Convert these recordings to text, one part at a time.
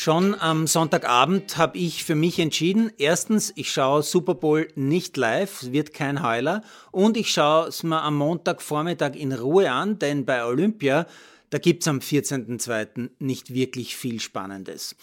schon am Sonntagabend habe ich für mich entschieden, erstens, ich schaue Super Bowl nicht live, wird kein Heuler, und ich schaue es mir am Montagvormittag in Ruhe an, denn bei Olympia, da gibt es am 14.02. nicht wirklich viel Spannendes.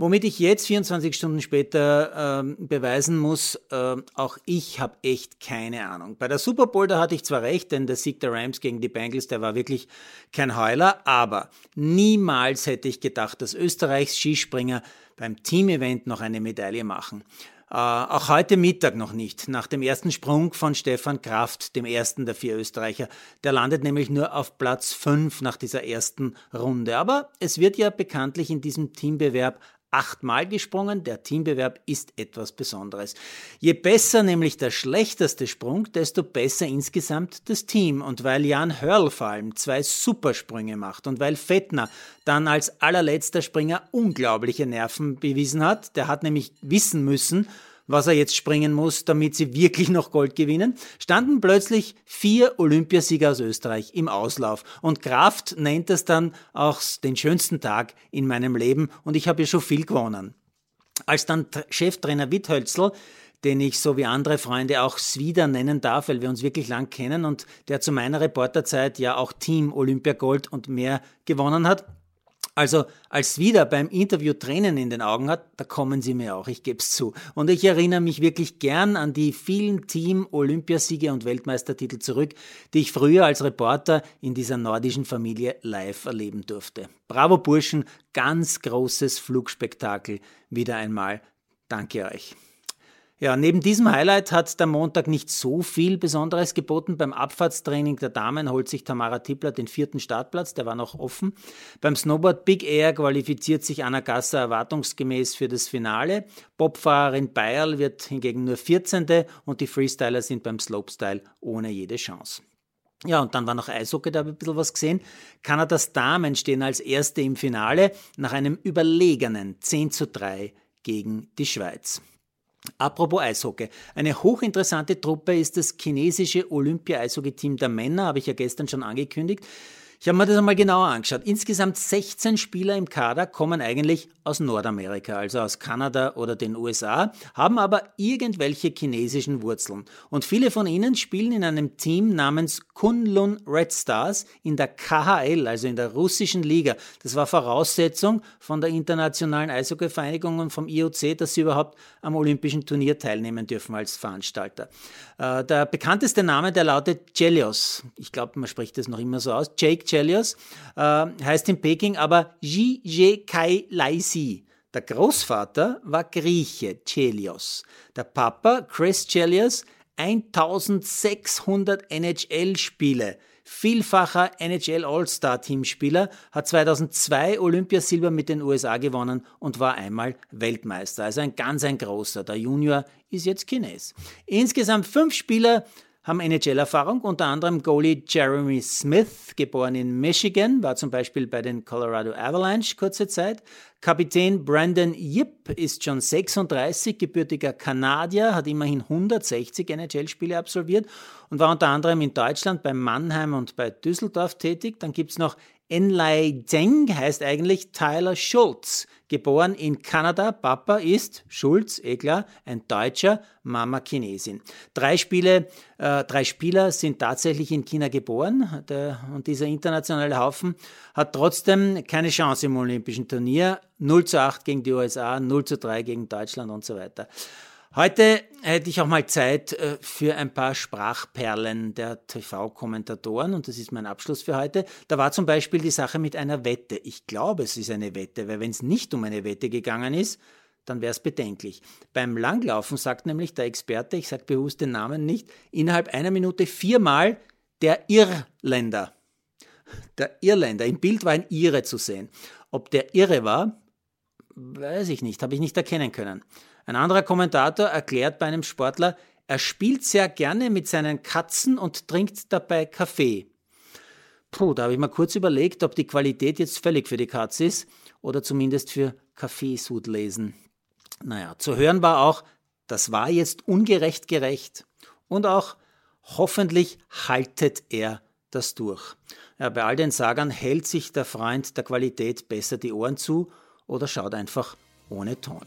Womit ich jetzt 24 Stunden später äh, beweisen muss, äh, auch ich habe echt keine Ahnung. Bei der Super Bowl, da hatte ich zwar recht, denn der Sieg der Rams gegen die Bengals, der war wirklich kein Heuler, aber niemals hätte ich gedacht, dass Österreichs Skispringer beim Teamevent noch eine Medaille machen. Äh, auch heute Mittag noch nicht. Nach dem ersten Sprung von Stefan Kraft, dem ersten der vier Österreicher. Der landet nämlich nur auf Platz fünf nach dieser ersten Runde. Aber es wird ja bekanntlich in diesem Teambewerb achtmal gesprungen. Der Teambewerb ist etwas Besonderes. Je besser nämlich der schlechteste Sprung, desto besser insgesamt das Team. Und weil Jan Hörl vor allem zwei Supersprünge macht und weil Fettner dann als allerletzter Springer unglaubliche Nerven bewiesen hat, der hat nämlich wissen müssen, was er jetzt springen muss, damit sie wirklich noch Gold gewinnen, standen plötzlich vier Olympiasieger aus Österreich im Auslauf. Und Kraft nennt es dann auch den schönsten Tag in meinem Leben und ich habe ja schon viel gewonnen. Als dann Cheftrainer Witthölzl den ich so wie andere Freunde auch Swider nennen darf, weil wir uns wirklich lang kennen und der zu meiner Reporterzeit ja auch Team Olympia Gold und mehr gewonnen hat, also als wieder beim Interview Tränen in den Augen hat, da kommen sie mir auch, ich gebe es zu. Und ich erinnere mich wirklich gern an die vielen Team-Olympiasiege und Weltmeistertitel zurück, die ich früher als Reporter in dieser nordischen Familie live erleben durfte. Bravo Burschen, ganz großes Flugspektakel wieder einmal. Danke euch. Ja, neben diesem Highlight hat der Montag nicht so viel Besonderes geboten. Beim Abfahrtstraining der Damen holt sich Tamara Tippler den vierten Startplatz, der war noch offen. Beim Snowboard Big Air qualifiziert sich Anna Gasser erwartungsgemäß für das Finale. Bobfahrerin Bayerl wird hingegen nur 14. und die Freestyler sind beim Slopestyle ohne jede Chance. Ja, und dann war noch Eishockey, da habe ich ein bisschen was gesehen. Kanadas Damen stehen als Erste im Finale nach einem überlegenen 10 zu 3 gegen die Schweiz. Apropos Eishockey. Eine hochinteressante Truppe ist das chinesische Olympia-Eishockey-Team der Männer, habe ich ja gestern schon angekündigt. Ich habe mir das einmal genauer angeschaut. Insgesamt 16 Spieler im Kader kommen eigentlich aus Nordamerika, also aus Kanada oder den USA, haben aber irgendwelche chinesischen Wurzeln. Und viele von ihnen spielen in einem Team namens Kunlun Red Stars in der KHL, also in der russischen Liga. Das war Voraussetzung von der Internationalen Eishockey-Vereinigung und vom IOC, dass sie überhaupt am Olympischen Turnier teilnehmen dürfen als Veranstalter. Äh, der bekannteste Name, der lautet Chelios. Ich glaube, man spricht das noch immer so aus. Jake Chelios äh, heißt in Peking aber Ji Je Kai Laisi. Der Großvater war Grieche, Chelios. Der Papa, Chris Chelios, 1600 NHL-Spiele. Vielfacher NHL All-Star-Teamspieler, hat 2002 Olympiasilber mit den USA gewonnen und war einmal Weltmeister. Also ein ganz ein großer. Der Junior ist jetzt Chines. Insgesamt fünf Spieler haben NHL-Erfahrung, unter anderem Goalie Jeremy Smith, geboren in Michigan, war zum Beispiel bei den Colorado Avalanche kurze Zeit. Kapitän Brandon Yip ist schon 36, gebürtiger Kanadier, hat immerhin 160 NHL-Spiele absolviert und war unter anderem in Deutschland bei Mannheim und bei Düsseldorf tätig. Dann gibt es noch Enlai Zeng, heißt eigentlich Tyler Schultz, geboren in Kanada. Papa ist Schulz, eh klar, ein Deutscher, Mama Chinesin. Drei, Spiele, äh, drei Spieler sind tatsächlich in China geboren der, und dieser internationale Haufen hat trotzdem keine Chance im Olympischen Turnier. 0 zu 8 gegen die USA, 0 zu 3 gegen Deutschland und so weiter. Heute hätte ich auch mal Zeit äh, für ein paar Sprachperlen der TV-Kommentatoren und das ist mein Abschluss für heute. Da war zum Beispiel die Sache mit einer Wette. Ich glaube, es ist eine Wette, weil wenn es nicht um eine Wette gegangen ist, dann wäre es bedenklich. Beim Langlaufen sagt nämlich der Experte, ich sage bewusst den Namen nicht, innerhalb einer Minute viermal der Irländer. Der Irländer. Im Bild war ein Ire zu sehen. Ob der Irre war, weiß ich nicht, habe ich nicht erkennen können. Ein anderer Kommentator erklärt bei einem Sportler, er spielt sehr gerne mit seinen Katzen und trinkt dabei Kaffee. Puh, da habe ich mal kurz überlegt, ob die Qualität jetzt völlig für die Katze ist oder zumindest für Kaffeesud lesen. Naja, zu hören war auch, das war jetzt ungerecht gerecht und auch hoffentlich haltet er das durch. Ja, bei all den Sagern hält sich der Freund der Qualität besser die Ohren zu oder schaut einfach ohne Ton.